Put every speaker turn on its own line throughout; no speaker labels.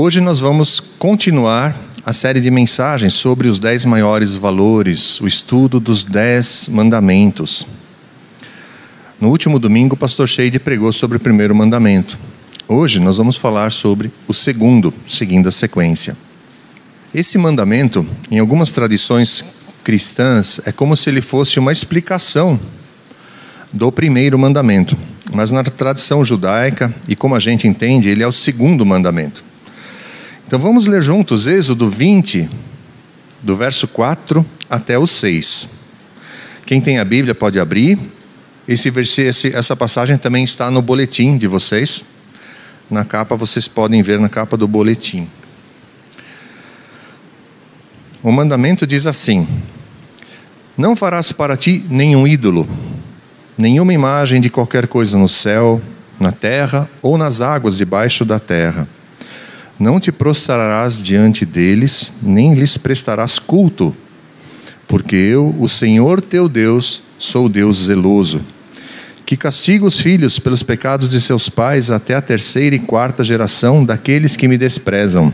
Hoje nós vamos continuar a série de mensagens sobre os dez maiores valores, o estudo dos dez mandamentos. No último domingo, o pastor Sheide pregou sobre o primeiro mandamento. Hoje nós vamos falar sobre o segundo, seguindo a sequência. Esse mandamento, em algumas tradições cristãs, é como se ele fosse uma explicação do primeiro mandamento. Mas na tradição judaica, e como a gente entende, ele é o segundo mandamento. Então vamos ler juntos Êxodo 20, do verso 4 até o 6. Quem tem a Bíblia pode abrir. Esse, esse, essa passagem também está no boletim de vocês. Na capa, vocês podem ver na capa do boletim. O mandamento diz assim: Não farás para ti nenhum ídolo, nenhuma imagem de qualquer coisa no céu, na terra ou nas águas debaixo da terra não te prostrarás diante deles, nem lhes prestarás culto, porque eu, o Senhor teu Deus, sou Deus zeloso, que castiga os filhos pelos pecados de seus pais até a terceira e quarta geração daqueles que me desprezam.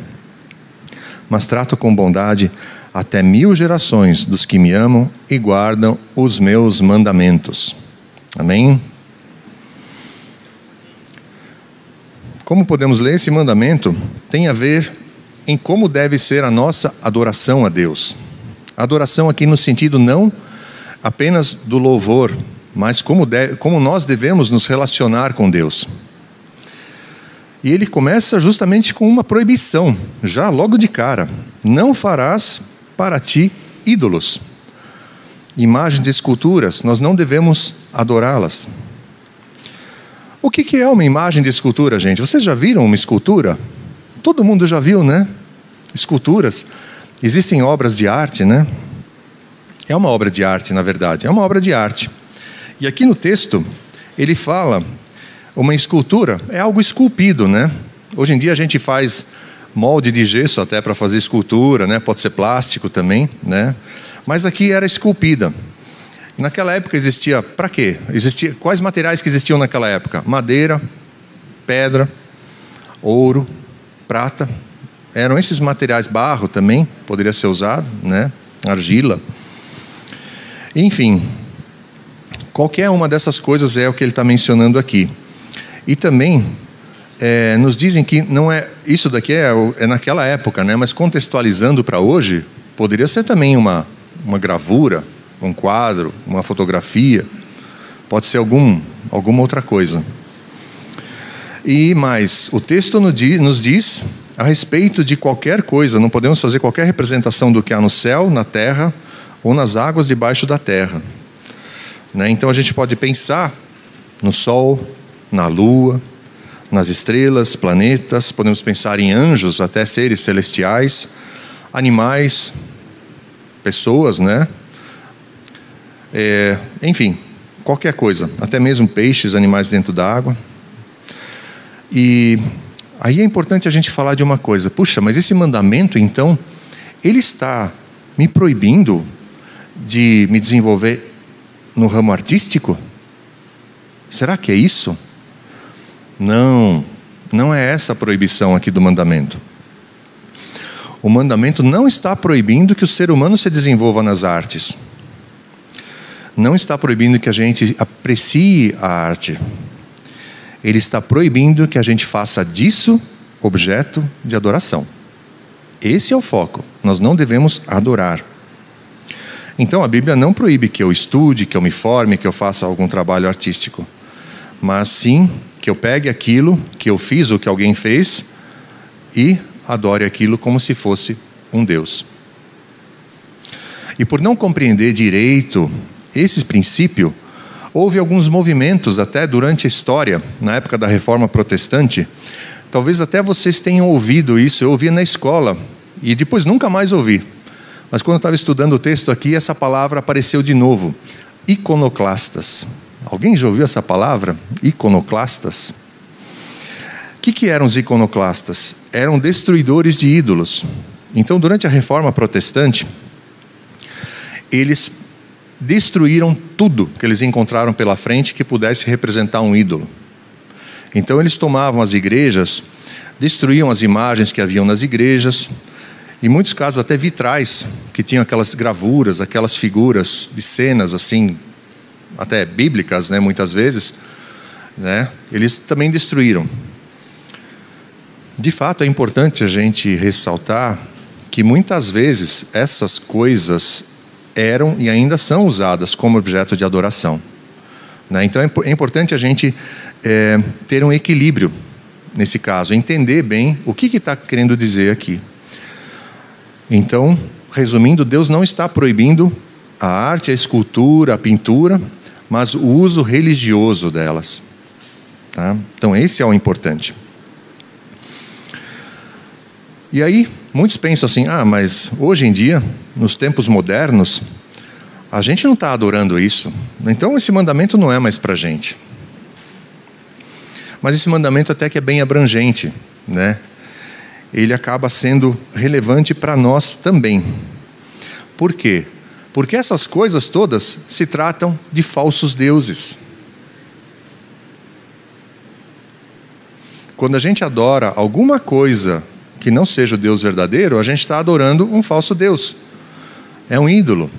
Mas trato com bondade até mil gerações dos que me amam e guardam os meus mandamentos. Amém? Como podemos ler, esse mandamento tem a ver em como deve ser a nossa adoração a Deus. Adoração aqui no sentido não apenas do louvor, mas como, de, como nós devemos nos relacionar com Deus. E ele começa justamente com uma proibição, já logo de cara: não farás para ti ídolos. Imagens de esculturas, nós não devemos adorá-las. O que, que é uma imagem de escultura, gente? Vocês já viram uma escultura? Todo mundo já viu, né? Esculturas. Existem obras de arte, né? É uma obra de arte, na verdade. É uma obra de arte. E aqui no texto, ele fala: uma escultura é algo esculpido, né? Hoje em dia a gente faz molde de gesso até para fazer escultura, né? Pode ser plástico também, né? Mas aqui era esculpida. Naquela época existia para quê? Existia quais materiais que existiam naquela época? Madeira, pedra, ouro, prata. Eram esses materiais, barro também poderia ser usado, né? Argila. Enfim, qualquer uma dessas coisas é o que ele está mencionando aqui. E também é, nos dizem que não é isso daqui é, é naquela época, né? Mas contextualizando para hoje, poderia ser também uma uma gravura, um quadro, uma fotografia, pode ser algum, alguma outra coisa. E mais, o texto nos diz a respeito de qualquer coisa, não podemos fazer qualquer representação do que há no céu, na terra ou nas águas debaixo da terra. Né? Então a gente pode pensar no sol, na lua, nas estrelas, planetas, podemos pensar em anjos, até seres celestiais, animais, pessoas, né? É, enfim, qualquer coisa, até mesmo peixes, animais dentro da água. E aí é importante a gente falar de uma coisa: puxa, mas esse mandamento, então, ele está me proibindo de me desenvolver no ramo artístico? Será que é isso? Não, não é essa a proibição aqui do mandamento. O mandamento não está proibindo que o ser humano se desenvolva nas artes não está proibindo que a gente aprecie a arte. Ele está proibindo que a gente faça disso objeto de adoração. Esse é o foco. Nós não devemos adorar. Então a Bíblia não proíbe que eu estude, que eu me forme, que eu faça algum trabalho artístico, mas sim que eu pegue aquilo que eu fiz ou que alguém fez e adore aquilo como se fosse um Deus. E por não compreender direito esse princípio, houve alguns movimentos até durante a história, na época da reforma protestante. Talvez até vocês tenham ouvido isso, eu ouvi na escola e depois nunca mais ouvi. Mas quando eu estava estudando o texto aqui, essa palavra apareceu de novo: iconoclastas. Alguém já ouviu essa palavra? Iconoclastas? O que, que eram os iconoclastas? Eram destruidores de ídolos. Então, durante a reforma protestante, eles destruíram tudo que eles encontraram pela frente que pudesse representar um ídolo. Então eles tomavam as igrejas destruíam as imagens que haviam nas igrejas, em muitos casos até vitrais, que tinham aquelas gravuras, aquelas figuras de cenas assim, até bíblicas, né, muitas vezes, né, eles também destruíram. De fato, é importante a gente ressaltar que muitas vezes essas coisas eram e ainda são usadas como objeto de adoração. Né? Então é, é importante a gente é, ter um equilíbrio nesse caso, entender bem o que está que querendo dizer aqui. Então, resumindo, Deus não está proibindo a arte, a escultura, a pintura, mas o uso religioso delas. Tá? Então, esse é o importante. E aí, muitos pensam assim: ah, mas hoje em dia, nos tempos modernos, a gente não está adorando isso. Então, esse mandamento não é mais para a gente. Mas esse mandamento até que é bem abrangente, né? Ele acaba sendo relevante para nós também. Por quê? Porque essas coisas todas se tratam de falsos deuses. Quando a gente adora alguma coisa que não seja o Deus verdadeiro, a gente está adorando um falso Deus. É um ídolo.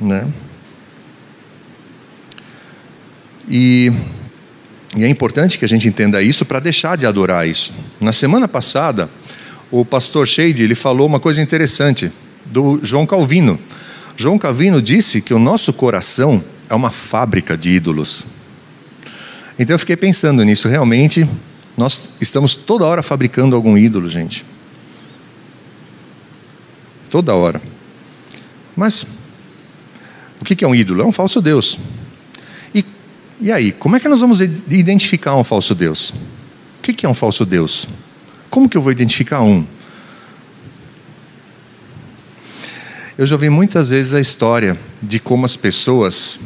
Né? E e é importante que a gente entenda isso para deixar de adorar isso. Na semana passada, o pastor Shade ele falou uma coisa interessante do João Calvino. João Calvino disse que o nosso coração é uma fábrica de ídolos. Então eu fiquei pensando nisso. Realmente, nós estamos toda hora fabricando algum ídolo, gente. Toda hora. Mas o que é um ídolo? É um falso Deus. E aí, como é que nós vamos identificar um falso Deus? O que é um falso Deus? Como que eu vou identificar um? Eu já ouvi muitas vezes a história de como as pessoas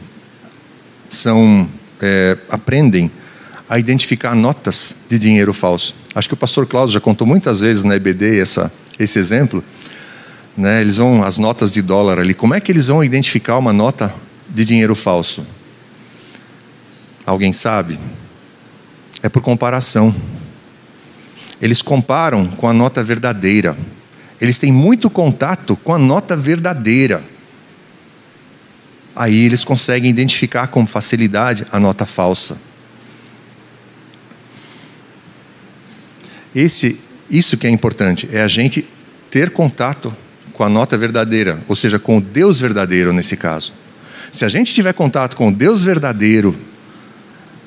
são é, aprendem a identificar notas de dinheiro falso. Acho que o pastor Cláudio já contou muitas vezes na EBD essa, esse exemplo. Né? Eles vão as notas de dólar ali. Como é que eles vão identificar uma nota de dinheiro falso? Alguém sabe? É por comparação. Eles comparam com a nota verdadeira. Eles têm muito contato com a nota verdadeira. Aí eles conseguem identificar com facilidade a nota falsa. Esse, isso que é importante, é a gente ter contato com a nota verdadeira, ou seja, com o Deus verdadeiro nesse caso. Se a gente tiver contato com o Deus verdadeiro,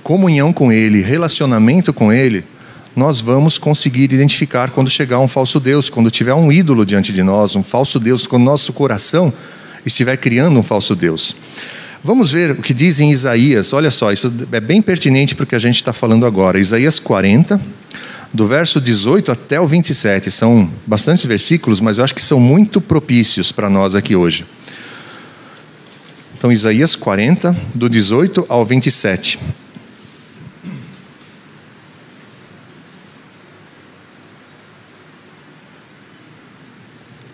comunhão com Ele, relacionamento com Ele, nós vamos conseguir identificar quando chegar um falso Deus, quando tiver um ídolo diante de nós, um falso Deus, quando nosso coração estiver criando um falso Deus. Vamos ver o que diz em Isaías, olha só, isso é bem pertinente para o que a gente está falando agora. Isaías 40, do verso 18 até o 27, são bastantes versículos, mas eu acho que são muito propícios para nós aqui hoje. Então, Isaías 40, do 18 ao 27.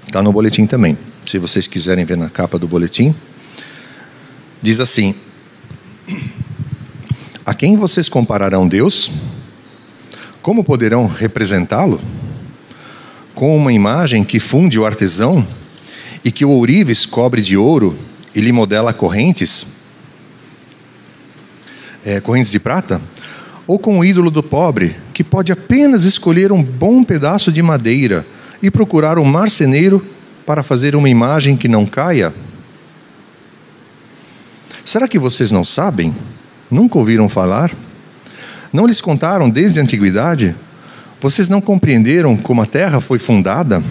Está no boletim também. Se vocês quiserem ver na capa do boletim. Diz assim: A quem vocês compararão Deus? Como poderão representá-lo? Com uma imagem que funde o artesão e que o ourives cobre de ouro e lhe modela correntes? É, correntes de prata? Ou com o ídolo do pobre, que pode apenas escolher um bom pedaço de madeira e procurar um marceneiro para fazer uma imagem que não caia? Será que vocês não sabem? Nunca ouviram falar? Não lhes contaram desde a antiguidade? Vocês não compreenderam como a terra foi fundada?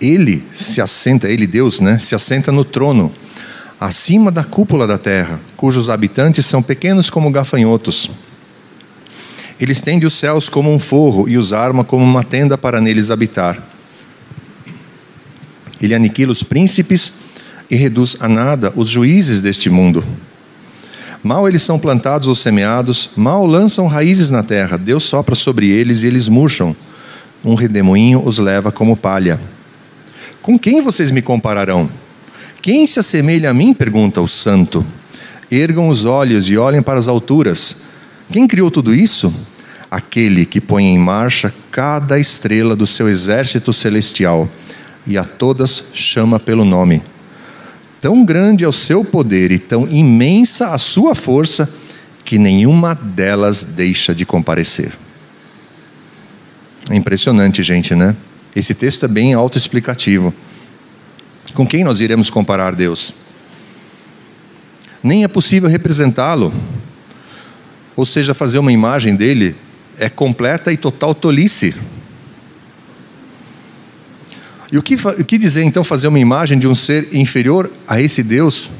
Ele se assenta, ele Deus, né? Se assenta no trono, acima da cúpula da terra, cujos habitantes são pequenos como gafanhotos. Ele estende os céus como um forro e os arma como uma tenda para neles habitar. Ele aniquila os príncipes e reduz a nada os juízes deste mundo. Mal eles são plantados ou semeados, mal lançam raízes na terra, Deus sopra sobre eles e eles murcham. Um redemoinho os leva como palha. Com quem vocês me compararão? Quem se assemelha a mim? pergunta o santo. Ergam os olhos e olhem para as alturas. Quem criou tudo isso? aquele que põe em marcha cada estrela do seu exército celestial e a todas chama pelo nome. Tão grande é o seu poder e tão imensa a sua força que nenhuma delas deixa de comparecer. É impressionante, gente, né? Esse texto é bem autoexplicativo. Com quem nós iremos comparar Deus? Nem é possível representá-lo. Ou seja, fazer uma imagem dele é completa e total tolice. E o que, o que dizer então fazer uma imagem de um ser inferior a esse Deus?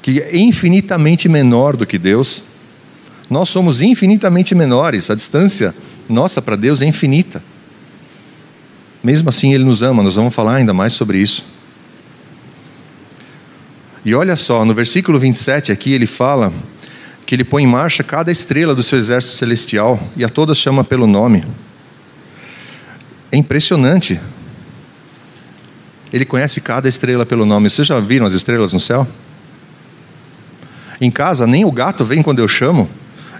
Que é infinitamente menor do que Deus. Nós somos infinitamente menores, a distância nossa para Deus é infinita. Mesmo assim, Ele nos ama, nós vamos falar ainda mais sobre isso. E olha só, no versículo 27 aqui ele fala que ele põe em marcha cada estrela do seu exército celestial e a todas chama pelo nome. É impressionante. Ele conhece cada estrela pelo nome. Vocês já viram as estrelas no céu? Em casa, nem o gato vem quando eu chamo,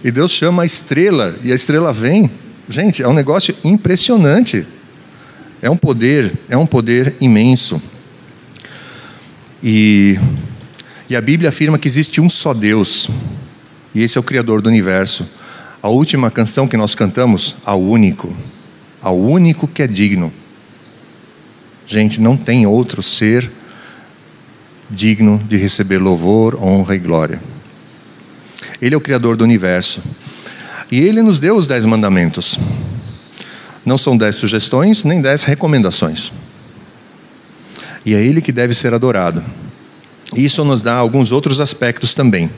e Deus chama a estrela, e a estrela vem. Gente, é um negócio impressionante. É um poder, é um poder imenso. E, e a Bíblia afirma que existe um só Deus, e esse é o Criador do universo. A última canção que nós cantamos, ao único, ao único que é digno. Gente, não tem outro ser digno de receber louvor, honra e glória. Ele é o Criador do universo. E ele nos deu os dez mandamentos. Não são dez sugestões, nem dez recomendações. E é ele que deve ser adorado. Isso nos dá alguns outros aspectos também.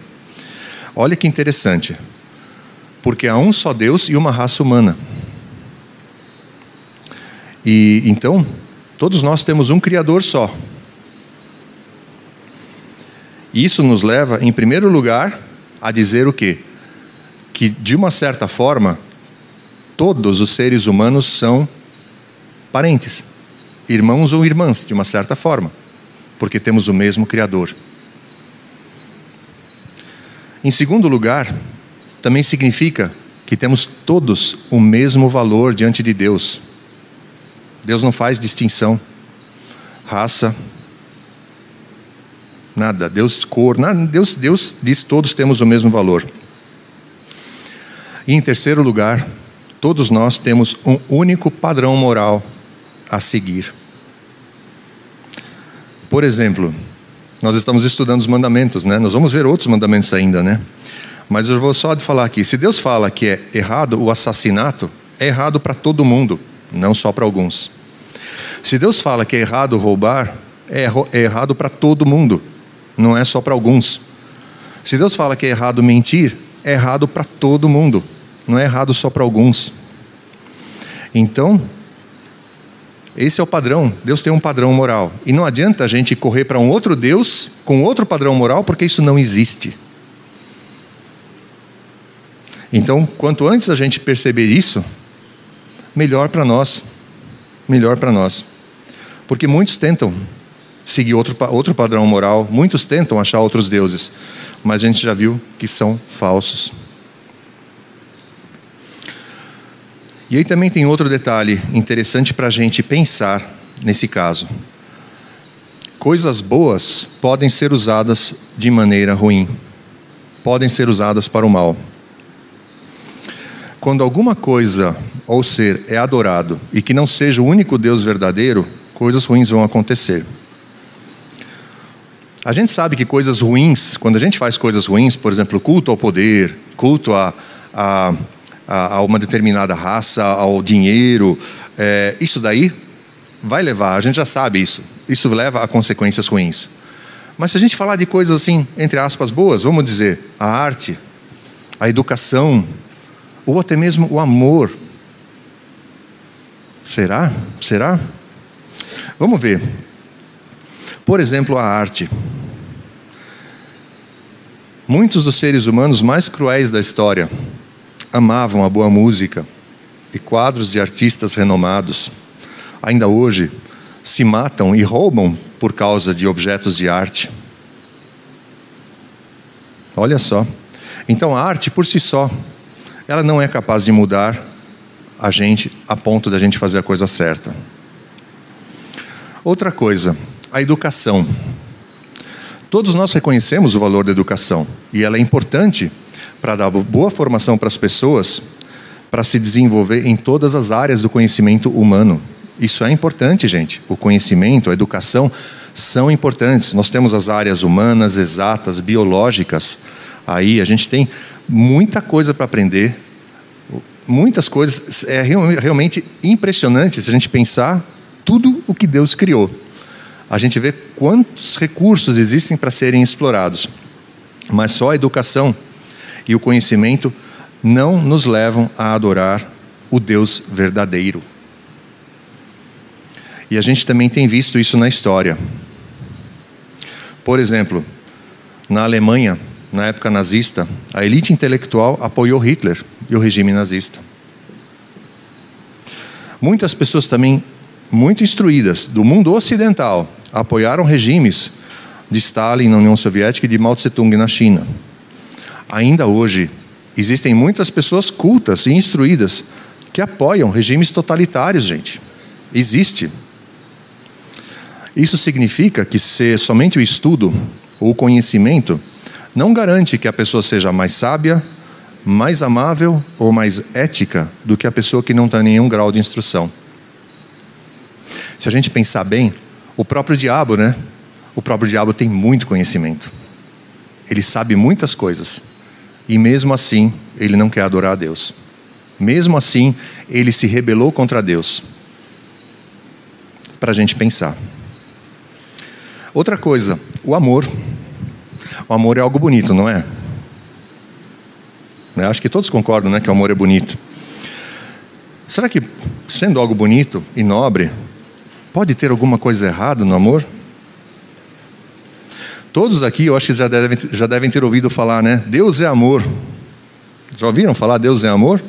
Olha que interessante. Porque há um só Deus e uma raça humana. E então, todos nós temos um Criador só. Isso nos leva, em primeiro lugar, a dizer o quê? que, de uma certa forma, todos os seres humanos são parentes, irmãos ou irmãs, de uma certa forma, porque temos o mesmo Criador. Em segundo lugar, também significa que temos todos o mesmo valor diante de Deus. Deus não faz distinção, raça, nada, Deus cor, nada, Deus, Deus diz todos temos o mesmo valor. E em terceiro lugar, todos nós temos um único padrão moral a seguir. Por exemplo, nós estamos estudando os mandamentos, né? Nós vamos ver outros mandamentos ainda, né? Mas eu vou só falar aqui. Se Deus fala que é errado o assassinato, é errado para todo mundo, não só para alguns. Se Deus fala que é errado roubar, é, é errado para todo mundo, não é só para alguns. Se Deus fala que é errado mentir, é errado para todo mundo, não é errado só para alguns. Então, esse é o padrão. Deus tem um padrão moral. E não adianta a gente correr para um outro Deus com outro padrão moral, porque isso não existe. Então, quanto antes a gente perceber isso, melhor para nós. Melhor para nós. Porque muitos tentam seguir outro, outro padrão moral, muitos tentam achar outros deuses, mas a gente já viu que são falsos. E aí também tem outro detalhe interessante para a gente pensar nesse caso. Coisas boas podem ser usadas de maneira ruim, podem ser usadas para o mal. Quando alguma coisa ou ser é adorado e que não seja o único Deus verdadeiro, coisas ruins vão acontecer. A gente sabe que coisas ruins, quando a gente faz coisas ruins, por exemplo, culto ao poder, culto a, a a, uma determinada raça, ao dinheiro, é, isso daí vai levar, a gente já sabe isso, isso leva a consequências ruins. Mas se a gente falar de coisas assim, entre aspas, boas, vamos dizer, a arte, a educação, ou até mesmo o amor, será? Será? Vamos ver. Por exemplo, a arte. Muitos dos seres humanos mais cruéis da história amavam a boa música e quadros de artistas renomados, ainda hoje se matam e roubam por causa de objetos de arte. Olha só. Então a arte por si só, ela não é capaz de mudar a gente a ponto da gente fazer a coisa certa. Outra coisa, a educação. Todos nós reconhecemos o valor da educação e ela é importante para dar boa formação para as pessoas, para se desenvolver em todas as áreas do conhecimento humano. Isso é importante, gente. O conhecimento, a educação são importantes. Nós temos as áreas humanas, exatas, biológicas. Aí a gente tem muita coisa para aprender, muitas coisas. É realmente impressionante se a gente pensar tudo o que Deus criou. A gente vê quantos recursos existem para serem explorados. Mas só a educação e o conhecimento não nos levam a adorar o Deus verdadeiro. E a gente também tem visto isso na história. Por exemplo, na Alemanha, na época nazista, a elite intelectual apoiou Hitler e o regime nazista. Muitas pessoas também muito instruídas do mundo ocidental apoiaram regimes de Stalin na União Soviética e de Mao Tse-tung na China. Ainda hoje, existem muitas pessoas cultas e instruídas que apoiam regimes totalitários, gente. Existe. Isso significa que ser somente o estudo ou o conhecimento não garante que a pessoa seja mais sábia, mais amável ou mais ética do que a pessoa que não tem nenhum grau de instrução. Se a gente pensar bem, o próprio diabo, né? O próprio diabo tem muito conhecimento. Ele sabe muitas coisas. E mesmo assim, ele não quer adorar a Deus. Mesmo assim, ele se rebelou contra Deus. Para a gente pensar. Outra coisa, o amor. O amor é algo bonito, não é? Eu acho que todos concordam né, que o amor é bonito. Será que, sendo algo bonito e nobre, pode ter alguma coisa errada no amor? Todos aqui, eu acho que já devem, já devem ter ouvido falar, né? Deus é amor. Já ouviram falar Deus é amor?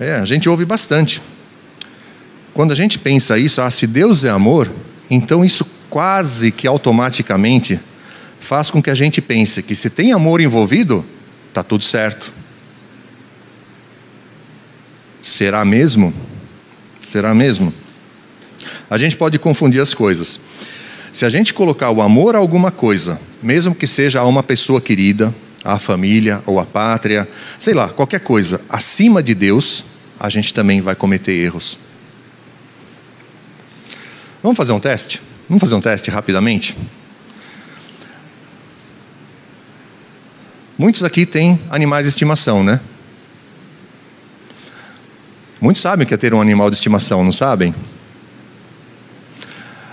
É, a gente ouve bastante. Quando a gente pensa isso, ah, se Deus é amor, então isso quase que automaticamente faz com que a gente pense que se tem amor envolvido, está tudo certo. Será mesmo? Será mesmo? A gente pode confundir as coisas. Se a gente colocar o amor a alguma coisa, mesmo que seja a uma pessoa querida, a família ou a pátria, sei lá, qualquer coisa, acima de Deus, a gente também vai cometer erros. Vamos fazer um teste? Vamos fazer um teste rapidamente? Muitos aqui têm animais de estimação, né? Muitos sabem o que é ter um animal de estimação, não sabem?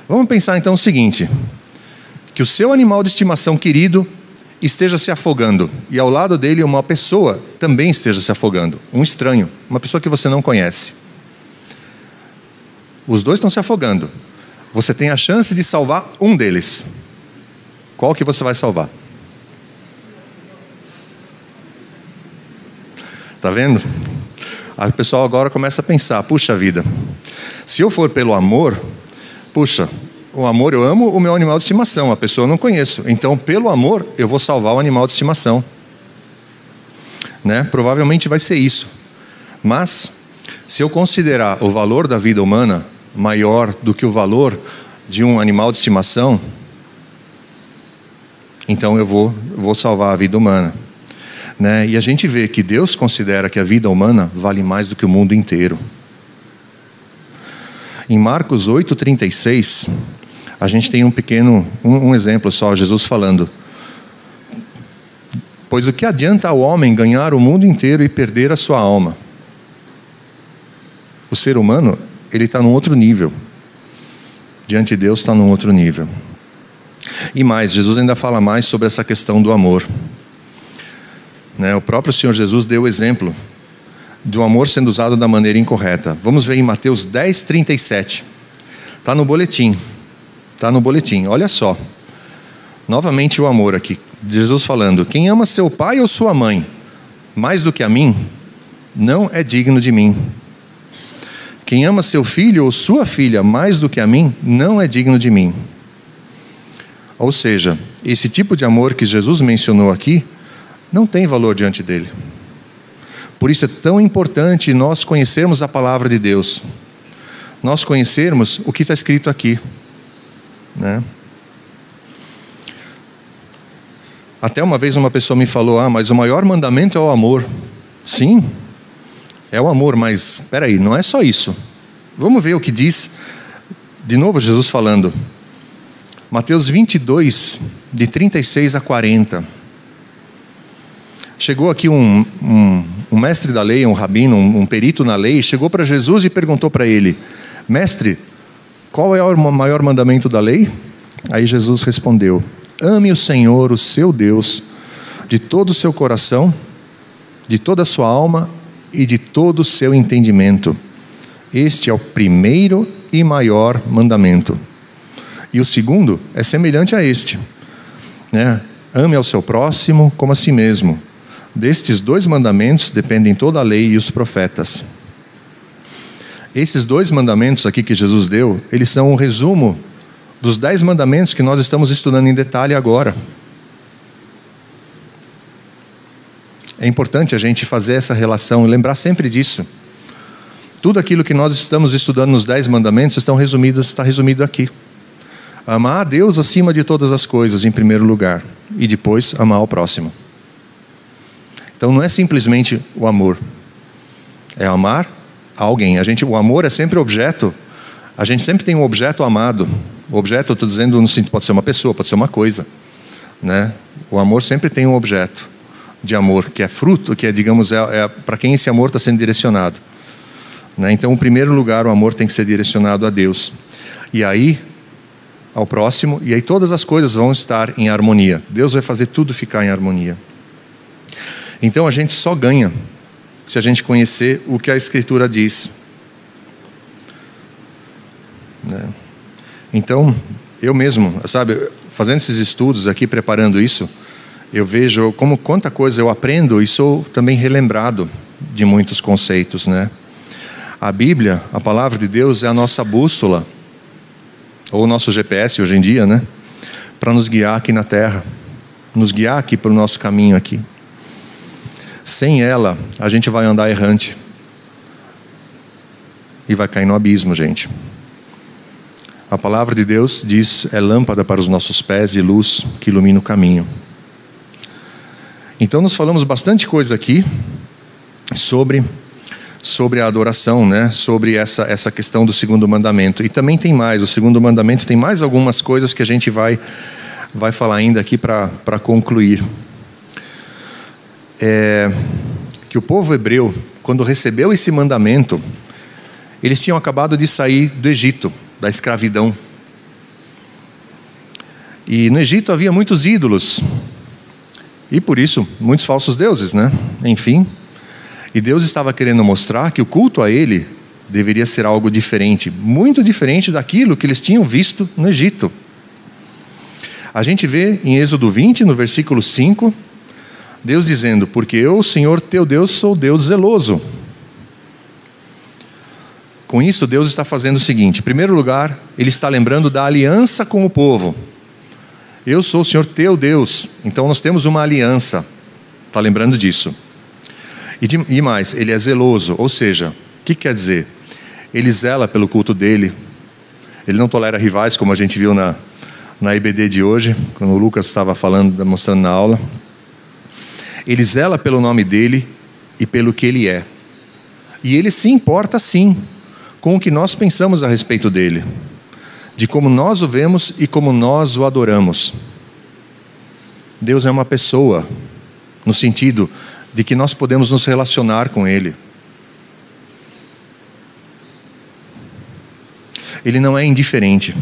Vamos pensar então o seguinte: que o seu animal de estimação querido esteja se afogando e ao lado dele uma pessoa também esteja se afogando, um estranho, uma pessoa que você não conhece. Os dois estão se afogando. Você tem a chance de salvar um deles. Qual que você vai salvar? Tá vendo? Aí o pessoal agora começa a pensar: puxa vida, se eu for pelo amor, puxa, o amor, eu amo o meu animal de estimação, a pessoa eu não conheço. Então, pelo amor, eu vou salvar o animal de estimação. Né? Provavelmente vai ser isso. Mas, se eu considerar o valor da vida humana maior do que o valor de um animal de estimação, então eu vou, eu vou salvar a vida humana. Né? E a gente vê que Deus considera que a vida humana vale mais do que o mundo inteiro. Em Marcos 8,36, a gente tem um pequeno, um, um exemplo só, Jesus falando. Pois o que adianta ao homem ganhar o mundo inteiro e perder a sua alma? O ser humano ele está num outro nível. Diante de Deus está num outro nível. E mais, Jesus ainda fala mais sobre essa questão do amor. Né? O próprio Senhor Jesus deu o exemplo do amor sendo usado da maneira incorreta. Vamos ver em Mateus 10, 37. Está no boletim. Está no boletim. Olha só. Novamente o amor aqui. Jesus falando: Quem ama seu pai ou sua mãe mais do que a mim, não é digno de mim. Quem ama seu filho ou sua filha mais do que a mim, não é digno de mim. Ou seja, esse tipo de amor que Jesus mencionou aqui, não tem valor diante dele. Por isso é tão importante nós conhecermos a palavra de Deus, nós conhecermos o que está escrito aqui. Né? Até uma vez uma pessoa me falou: Ah, mas o maior mandamento é o amor. Sim, é o amor, mas espera aí, não é só isso. Vamos ver o que diz, de novo Jesus falando. Mateus 22, de 36 a 40. Chegou aqui um, um, um mestre da lei, um rabino, um, um perito na lei, chegou para Jesus e perguntou para ele: Mestre, qual é o maior mandamento da lei? Aí Jesus respondeu: Ame o Senhor, o seu Deus, de todo o seu coração, de toda a sua alma e de todo o seu entendimento. Este é o primeiro e maior mandamento. E o segundo é semelhante a este: né? ame ao seu próximo como a si mesmo. Destes dois mandamentos dependem toda a lei e os profetas. Esses dois mandamentos aqui que Jesus deu, eles são um resumo dos dez mandamentos que nós estamos estudando em detalhe agora. É importante a gente fazer essa relação e lembrar sempre disso. Tudo aquilo que nós estamos estudando nos Dez Mandamentos estão resumidos, está resumido aqui. Amar a Deus acima de todas as coisas, em primeiro lugar, e depois amar o próximo. Então não é simplesmente o amor, é amar alguém. A gente, o amor é sempre objeto. A gente sempre tem um objeto amado. O objeto, estou dizendo, pode ser uma pessoa, pode ser uma coisa, né? O amor sempre tem um objeto de amor que é fruto, que é, digamos, é, é para quem esse amor está sendo direcionado. Né? Então, em primeiro lugar, o amor tem que ser direcionado a Deus. E aí, ao próximo, e aí todas as coisas vão estar em harmonia. Deus vai fazer tudo ficar em harmonia. Então a gente só ganha se a gente conhecer o que a Escritura diz. Né? Então, eu mesmo, sabe, fazendo esses estudos aqui, preparando isso, eu vejo como quanta coisa eu aprendo e sou também relembrado de muitos conceitos, né? A Bíblia, a palavra de Deus, é a nossa bússola, ou o nosso GPS hoje em dia, né? Para nos guiar aqui na terra, nos guiar aqui para o nosso caminho aqui. Sem ela, a gente vai andar errante e vai cair no abismo, gente. A palavra de Deus diz: é lâmpada para os nossos pés e luz que ilumina o caminho. Então, nós falamos bastante coisa aqui sobre sobre a adoração, né? sobre essa, essa questão do segundo mandamento. E também tem mais, o segundo mandamento tem mais algumas coisas que a gente vai, vai falar ainda aqui para concluir. É, que o povo hebreu, quando recebeu esse mandamento, eles tinham acabado de sair do Egito, da escravidão. E no Egito havia muitos ídolos, e por isso muitos falsos deuses, né? Enfim, e Deus estava querendo mostrar que o culto a Ele deveria ser algo diferente, muito diferente daquilo que eles tinham visto no Egito. A gente vê em Êxodo 20, no versículo 5, Deus dizendo: Porque eu, Senhor teu Deus, sou Deus zeloso. Com isso, Deus está fazendo o seguinte: em primeiro lugar, Ele está lembrando da aliança com o povo. Eu sou o Senhor teu Deus, então nós temos uma aliança. Está lembrando disso. E, de, e mais, ele é zeloso, ou seja, o que quer dizer? Ele zela pelo culto dele, ele não tolera rivais, como a gente viu na, na IBD de hoje, quando o Lucas estava falando, mostrando na aula. Ele zela pelo nome dele e pelo que ele é. E ele se importa sim com o que nós pensamos a respeito dele, de como nós o vemos e como nós o adoramos. Deus é uma pessoa, no sentido de que nós podemos nos relacionar com Ele. Ele não é indiferente.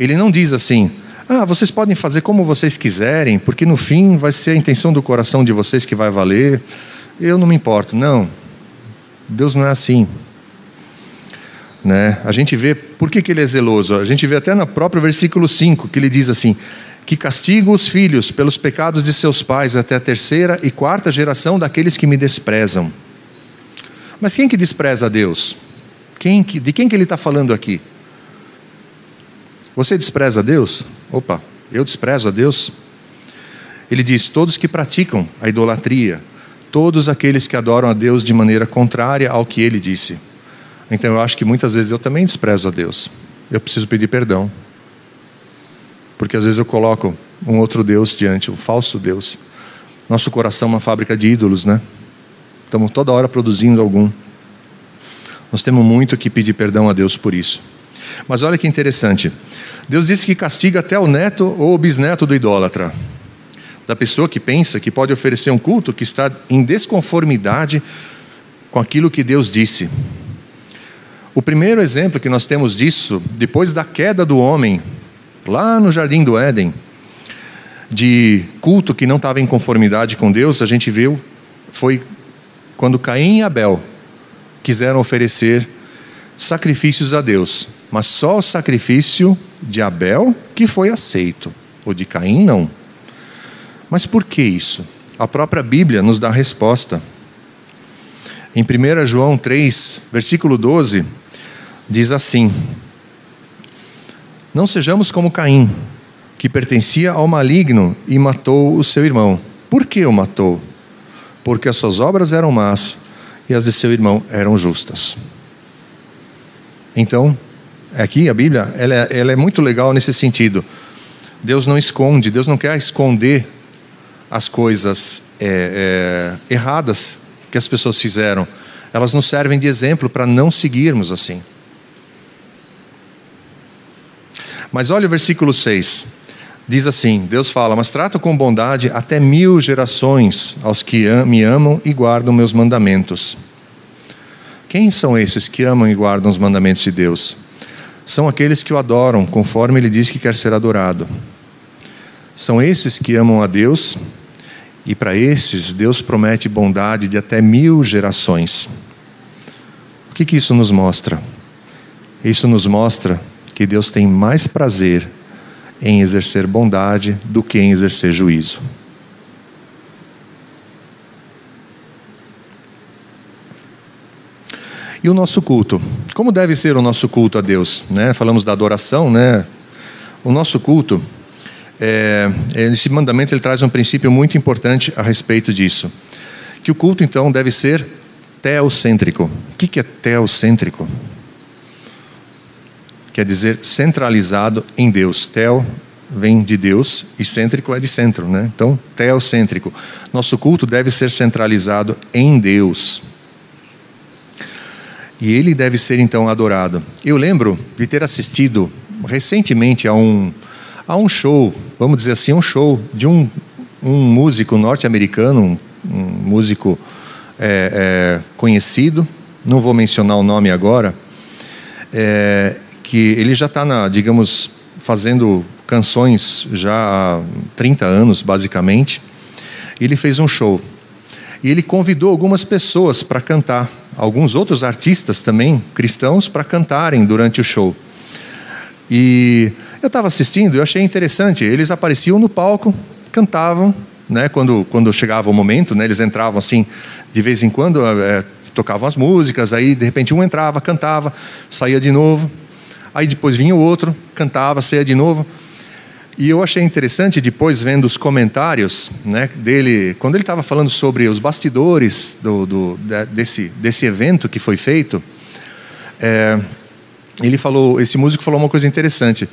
Ele não diz assim: ah, vocês podem fazer como vocês quiserem, porque no fim vai ser a intenção do coração de vocês que vai valer. Eu não me importo. Não. Deus não é assim. Né? A gente vê, por que, que ele é zeloso? A gente vê até no próprio versículo 5, que ele diz assim: que castigo os filhos pelos pecados de seus pais até a terceira e quarta geração daqueles que me desprezam. Mas quem que despreza a Deus? Quem que, de quem que ele está falando aqui? Você despreza a Deus? Opa, eu desprezo a Deus. Ele diz: todos que praticam a idolatria, todos aqueles que adoram a Deus de maneira contrária ao que ele disse. Então eu acho que muitas vezes eu também desprezo a Deus. Eu preciso pedir perdão. Porque às vezes eu coloco um outro Deus diante, um falso Deus. Nosso coração é uma fábrica de ídolos, né? Estamos toda hora produzindo algum. Nós temos muito que pedir perdão a Deus por isso. Mas olha que interessante. Deus disse que castiga até o neto ou o bisneto do idólatra. Da pessoa que pensa que pode oferecer um culto que está em desconformidade com aquilo que Deus disse. O primeiro exemplo que nós temos disso, depois da queda do homem, lá no jardim do Éden, de culto que não estava em conformidade com Deus, a gente viu, foi quando Caim e Abel quiseram oferecer sacrifícios a Deus, mas só o sacrifício de Abel que foi aceito, o de Caim não. Mas por que isso? A própria Bíblia nos dá a resposta. Em 1 João 3, versículo 12, diz assim: Não sejamos como Caim, que pertencia ao maligno e matou o seu irmão. Por que o matou? Porque as suas obras eram más e as de seu irmão eram justas. Então, aqui a Bíblia ela é, ela é muito legal nesse sentido. Deus não esconde, Deus não quer esconder as coisas é, é, erradas que as pessoas fizeram. Elas nos servem de exemplo para não seguirmos assim. Mas olha o versículo 6. Diz assim: Deus fala, mas trato com bondade até mil gerações aos que me amam e guardam meus mandamentos. Quem são esses que amam e guardam os mandamentos de Deus? São aqueles que o adoram, conforme ele diz que quer ser adorado. São esses que amam a Deus, e para esses Deus promete bondade de até mil gerações. O que, que isso nos mostra? Isso nos mostra que Deus tem mais prazer em exercer bondade do que em exercer juízo. O nosso culto? Como deve ser o nosso culto a Deus? Né? Falamos da adoração, né? O nosso culto, é, esse mandamento ele traz um princípio muito importante a respeito disso. Que o culto, então, deve ser teocêntrico. O que é teocêntrico? quer dizer centralizado em Deus. Tel vem de Deus e cêntrico é de centro, né? Então, teocêntrico. Nosso culto deve ser centralizado em Deus. E ele deve ser então adorado. Eu lembro de ter assistido recentemente a um, a um show, vamos dizer assim, um show de um, um músico norte-americano, um, um, músico é, é, conhecido, não vou mencionar o nome agora, é, que ele já está, digamos, fazendo canções já há 30 anos, basicamente. Ele fez um show. E ele convidou algumas pessoas para cantar, alguns outros artistas também, cristãos, para cantarem durante o show. E eu estava assistindo e achei interessante. Eles apareciam no palco, cantavam, né? Quando quando chegava o momento, né? Eles entravam assim, de vez em quando é, tocavam as músicas. Aí de repente um entrava, cantava, saía de novo. Aí depois vinha o outro, cantava, saía de novo. E eu achei interessante depois vendo os comentários né, dele, quando ele estava falando sobre os bastidores do, do, desse, desse evento que foi feito, é, ele falou, esse músico falou uma coisa interessante.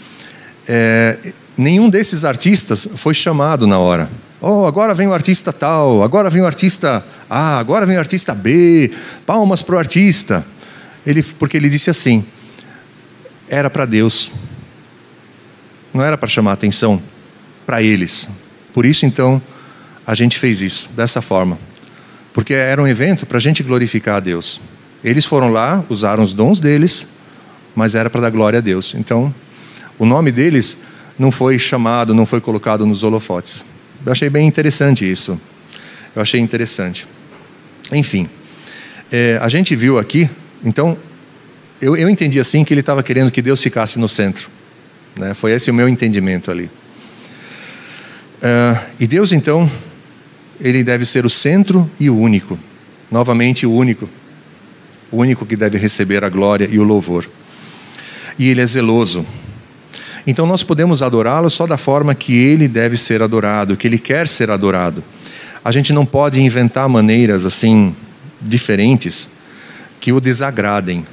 É, nenhum desses artistas foi chamado na hora. Oh, agora vem o artista tal, agora vem o artista A, agora vem o artista B, palmas para o artista. Ele, porque ele disse assim: era para Deus, não era para chamar atenção para eles. Por isso, então, a gente fez isso, dessa forma. Porque era um evento para a gente glorificar a Deus. Eles foram lá, usaram os dons deles, mas era para dar glória a Deus. Então, o nome deles não foi chamado, não foi colocado nos holofotes. Eu achei bem interessante isso. Eu achei interessante. Enfim, é, a gente viu aqui, então, eu, eu entendi assim que ele estava querendo que Deus ficasse no centro. Né? Foi esse o meu entendimento ali. Uh, e Deus, então, ele deve ser o centro e o único. Novamente, o único. O único que deve receber a glória e o louvor. E ele é zeloso. Então, nós podemos adorá-lo só da forma que ele deve ser adorado, que ele quer ser adorado. a gente não pode inventar maneiras assim diferentes que o desagradem.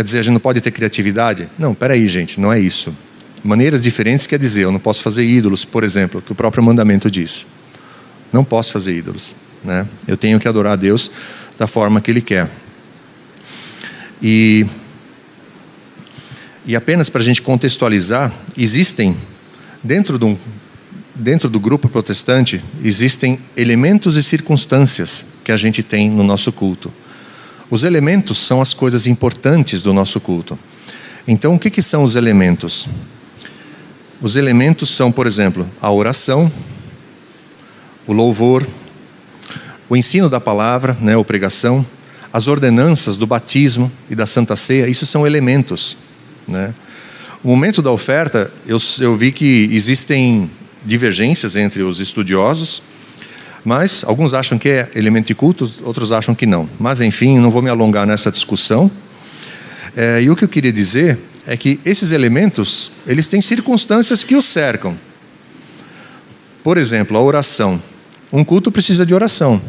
Quer dizer, a gente não pode ter criatividade? Não, peraí, gente, não é isso. Maneiras diferentes quer dizer, eu não posso fazer ídolos, por exemplo, que o próprio mandamento diz. Não posso fazer ídolos. Né? Eu tenho que adorar a Deus da forma que Ele quer. E, e apenas para a gente contextualizar, existem, dentro, de um, dentro do grupo protestante, existem elementos e circunstâncias que a gente tem no nosso culto. Os elementos são as coisas importantes do nosso culto. Então, o que, que são os elementos? Os elementos são, por exemplo, a oração, o louvor, o ensino da palavra, né, ou pregação, as ordenanças do batismo e da Santa Ceia, isso são elementos. Né? O momento da oferta, eu, eu vi que existem divergências entre os estudiosos, mas alguns acham que é elemento de culto, outros acham que não. Mas enfim, não vou me alongar nessa discussão. É, e o que eu queria dizer é que esses elementos, eles têm circunstâncias que os cercam. Por exemplo, a oração. Um culto precisa de oração.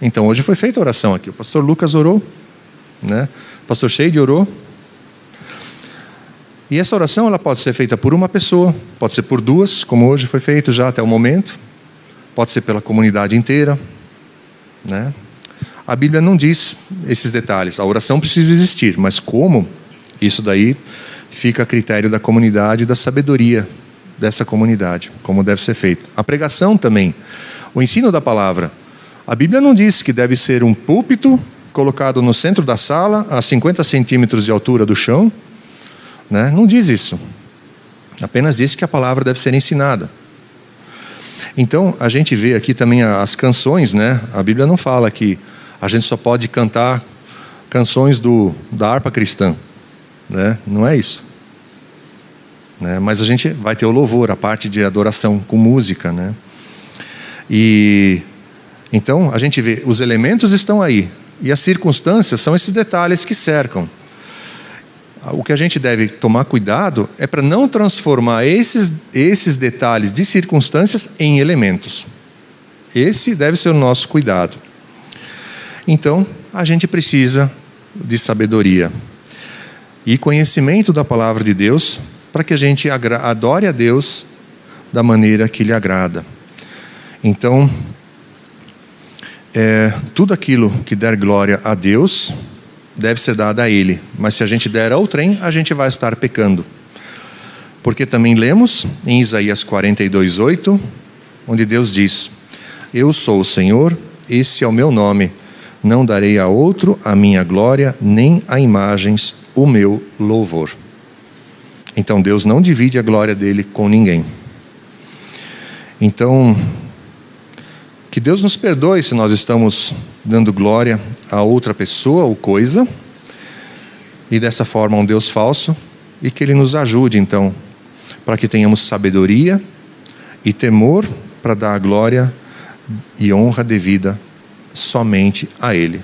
Então, hoje foi feita oração aqui. O pastor Lucas orou, né? o pastor Sheide orou. E essa oração ela pode ser feita por uma pessoa, pode ser por duas, como hoje foi feito já até o momento, pode ser pela comunidade inteira. Né? A Bíblia não diz esses detalhes. A oração precisa existir, mas como? Isso daí fica a critério da comunidade e da sabedoria dessa comunidade, como deve ser feito. A pregação também, o ensino da palavra. A Bíblia não diz que deve ser um púlpito colocado no centro da sala, a 50 centímetros de altura do chão. Né? Não diz isso. Apenas diz que a palavra deve ser ensinada. Então, a gente vê aqui também as canções, né? A Bíblia não fala que a gente só pode cantar canções do, da harpa cristã. Né? Não é isso. Né? Mas a gente vai ter o louvor, a parte de adoração com música. Né? E então a gente vê, os elementos estão aí. E as circunstâncias são esses detalhes que cercam. O que a gente deve tomar cuidado é para não transformar esses, esses detalhes de circunstâncias em elementos. Esse deve ser o nosso cuidado. Então, a gente precisa de sabedoria e conhecimento da palavra de Deus para que a gente adore a Deus da maneira que lhe agrada. Então, é, tudo aquilo que der glória a Deus deve ser dado a Ele, mas se a gente der ao trem, a gente vai estar pecando. Porque também lemos em Isaías 42, 8, onde Deus diz: Eu sou o Senhor, esse é o meu nome, não darei a outro a minha glória, nem a imagens o meu louvor. Então Deus não divide a glória dele com ninguém. Então, que Deus nos perdoe se nós estamos dando glória a outra pessoa ou coisa, e dessa forma a um Deus falso, e que Ele nos ajude, então, para que tenhamos sabedoria e temor para dar a glória e honra devida somente a Ele.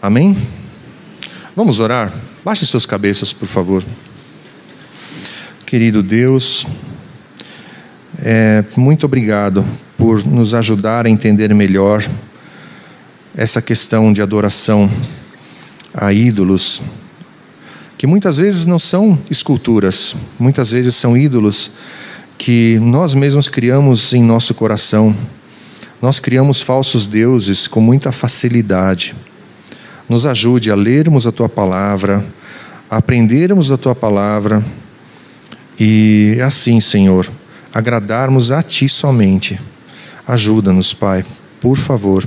Amém? Vamos orar? Baixe suas cabeças, por favor. Querido Deus, é, muito obrigado por nos ajudar a entender melhor essa questão de adoração a ídolos, que muitas vezes não são esculturas, muitas vezes são ídolos que nós mesmos criamos em nosso coração. Nós criamos falsos deuses com muita facilidade. Nos ajude a lermos a tua palavra, a aprendermos a tua palavra e assim, Senhor, agradarmos a ti somente. Ajuda-nos, Pai, por favor,